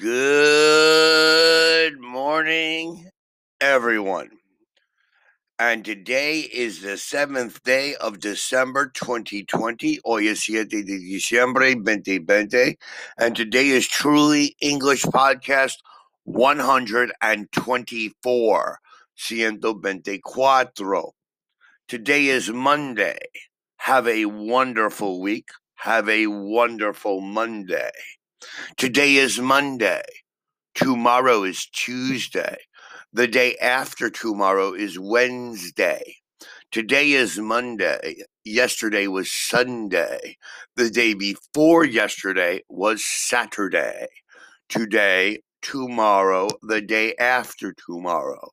Good morning, everyone. And today is the seventh day of December 2020. Hoy es 7 de diciembre 2020. And today is Truly English Podcast 124. 124. Today is Monday. Have a wonderful week. Have a wonderful Monday. Today is Monday. Tomorrow is Tuesday. The day after tomorrow is Wednesday. Today is Monday. Yesterday was Sunday. The day before yesterday was Saturday. Today, tomorrow, the day after tomorrow.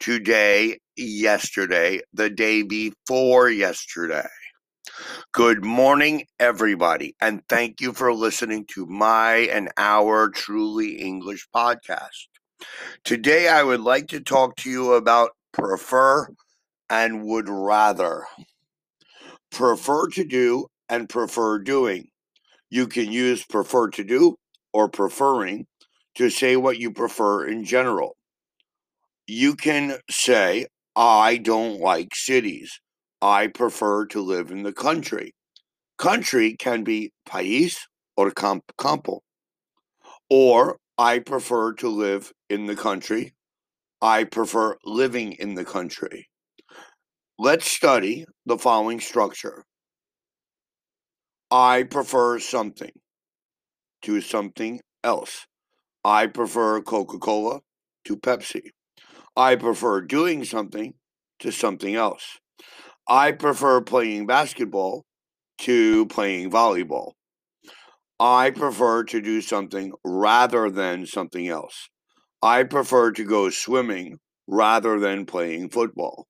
Today, yesterday, the day before yesterday. Good morning, everybody, and thank you for listening to my and our Truly English podcast. Today, I would like to talk to you about prefer and would rather. Prefer to do and prefer doing. You can use prefer to do or preferring to say what you prefer in general. You can say, I don't like cities. I prefer to live in the country. Country can be país or campo. Or I prefer to live in the country. I prefer living in the country. Let's study the following structure. I prefer something to something else. I prefer Coca Cola to Pepsi. I prefer doing something to something else. I prefer playing basketball to playing volleyball. I prefer to do something rather than something else. I prefer to go swimming rather than playing football.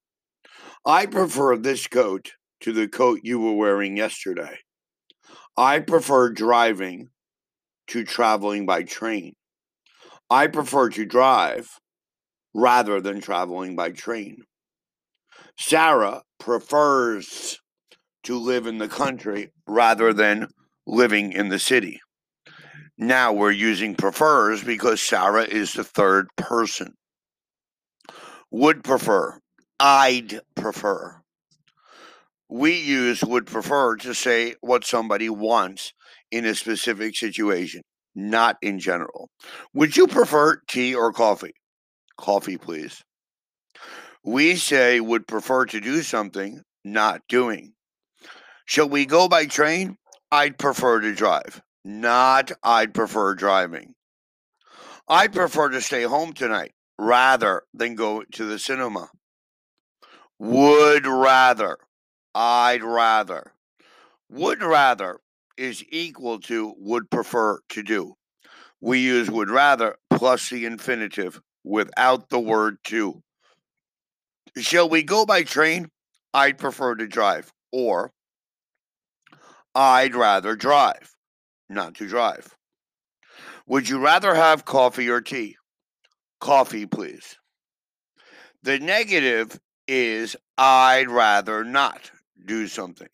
I prefer this coat to the coat you were wearing yesterday. I prefer driving to traveling by train. I prefer to drive rather than traveling by train. Sarah prefers to live in the country rather than living in the city. Now we're using prefers because Sarah is the third person. Would prefer. I'd prefer. We use would prefer to say what somebody wants in a specific situation, not in general. Would you prefer tea or coffee? Coffee, please. We say would prefer to do something, not doing. Shall we go by train? I'd prefer to drive, not I'd prefer driving. I'd prefer to stay home tonight rather than go to the cinema. Would rather. I'd rather. Would rather is equal to would prefer to do. We use would rather plus the infinitive without the word to. Shall we go by train? I'd prefer to drive. Or I'd rather drive, not to drive. Would you rather have coffee or tea? Coffee, please. The negative is I'd rather not do something.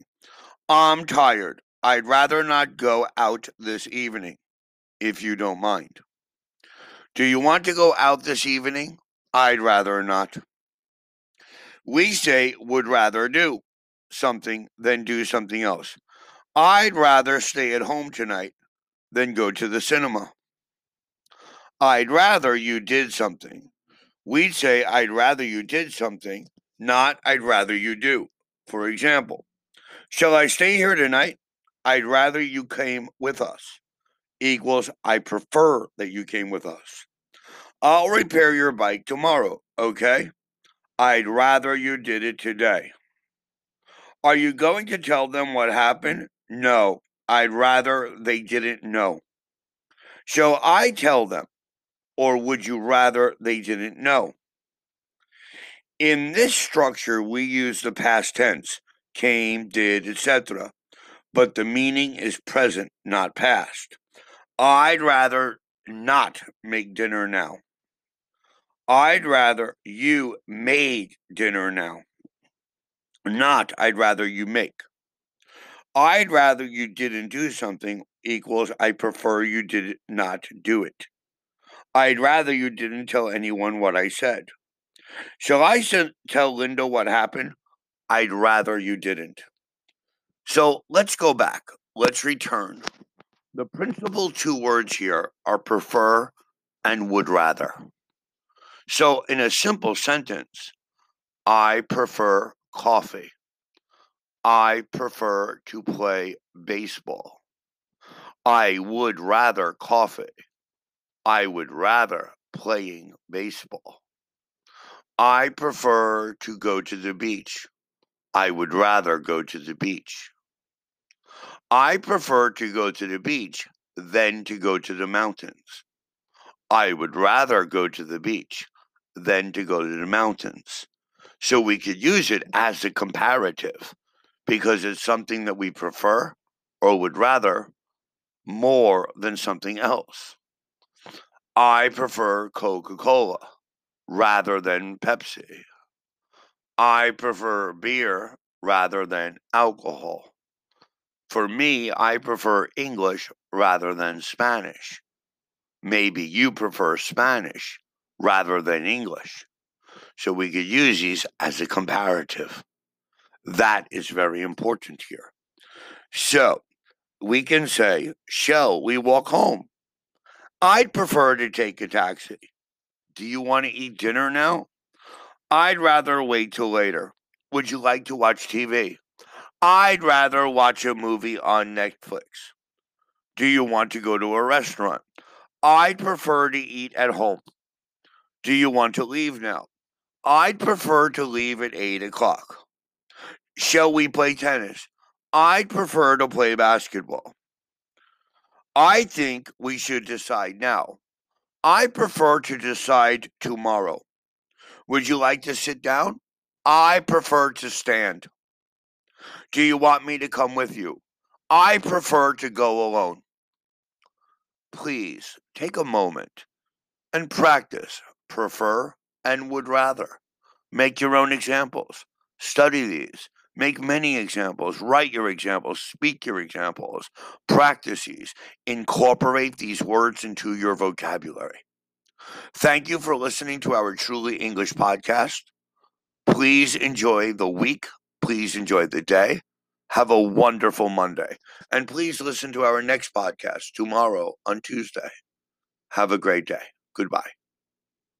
I'm tired. I'd rather not go out this evening, if you don't mind. Do you want to go out this evening? I'd rather not. We say would rather do something than do something else. I'd rather stay at home tonight than go to the cinema. I'd rather you did something. We'd say I'd rather you did something, not I'd rather you do. For example, shall I stay here tonight? I'd rather you came with us. Equals I prefer that you came with us. I'll repair your bike tomorrow, okay? I'd rather you did it today. Are you going to tell them what happened? No, I'd rather they didn't know. Shall I tell them? Or would you rather they didn't know? In this structure, we use the past tense came, did, etc. But the meaning is present, not past. I'd rather not make dinner now. I'd rather you made dinner now. Not, I'd rather you make. I'd rather you didn't do something equals I prefer you did not do it. I'd rather you didn't tell anyone what I said. Shall I tell Linda what happened? I'd rather you didn't. So let's go back. Let's return. The principal two words here are prefer and would rather. So, in a simple sentence, I prefer coffee. I prefer to play baseball. I would rather coffee. I would rather playing baseball. I prefer to go to the beach. I would rather go to the beach. I prefer to go to the beach than to go to the mountains. I would rather go to the beach than to go to the mountains. So we could use it as a comparative because it's something that we prefer or would rather more than something else. I prefer Coca Cola rather than Pepsi. I prefer beer rather than alcohol. For me, I prefer English rather than Spanish. Maybe you prefer Spanish rather than English. So we could use these as a comparative. That is very important here. So we can say, Shall we walk home? I'd prefer to take a taxi. Do you want to eat dinner now? I'd rather wait till later. Would you like to watch TV? I'd rather watch a movie on Netflix. Do you want to go to a restaurant? I'd prefer to eat at home. Do you want to leave now? I'd prefer to leave at 8 o'clock. Shall we play tennis? I'd prefer to play basketball. I think we should decide now. I prefer to decide tomorrow. Would you like to sit down? I prefer to stand. Do you want me to come with you? I prefer to go alone. Please take a moment and practice prefer and would rather. Make your own examples. Study these. Make many examples. Write your examples. Speak your examples. Practice these. Incorporate these words into your vocabulary. Thank you for listening to our Truly English podcast. Please enjoy the week. Please enjoy the day. Have a wonderful Monday. And please listen to our next podcast tomorrow on Tuesday. Have a great day. Goodbye.